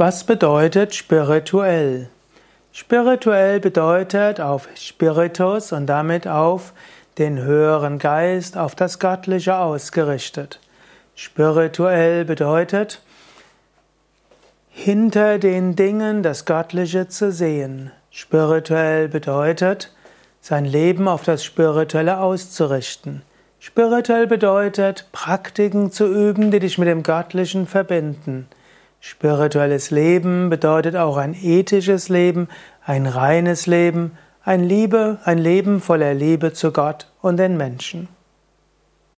Was bedeutet spirituell? Spirituell bedeutet auf Spiritus und damit auf den höheren Geist, auf das Göttliche ausgerichtet. Spirituell bedeutet hinter den Dingen das Göttliche zu sehen. Spirituell bedeutet sein Leben auf das Spirituelle auszurichten. Spirituell bedeutet Praktiken zu üben, die dich mit dem Göttlichen verbinden. Spirituelles Leben bedeutet auch ein ethisches Leben, ein reines Leben, ein Liebe, ein Leben voller Liebe zu Gott und den Menschen.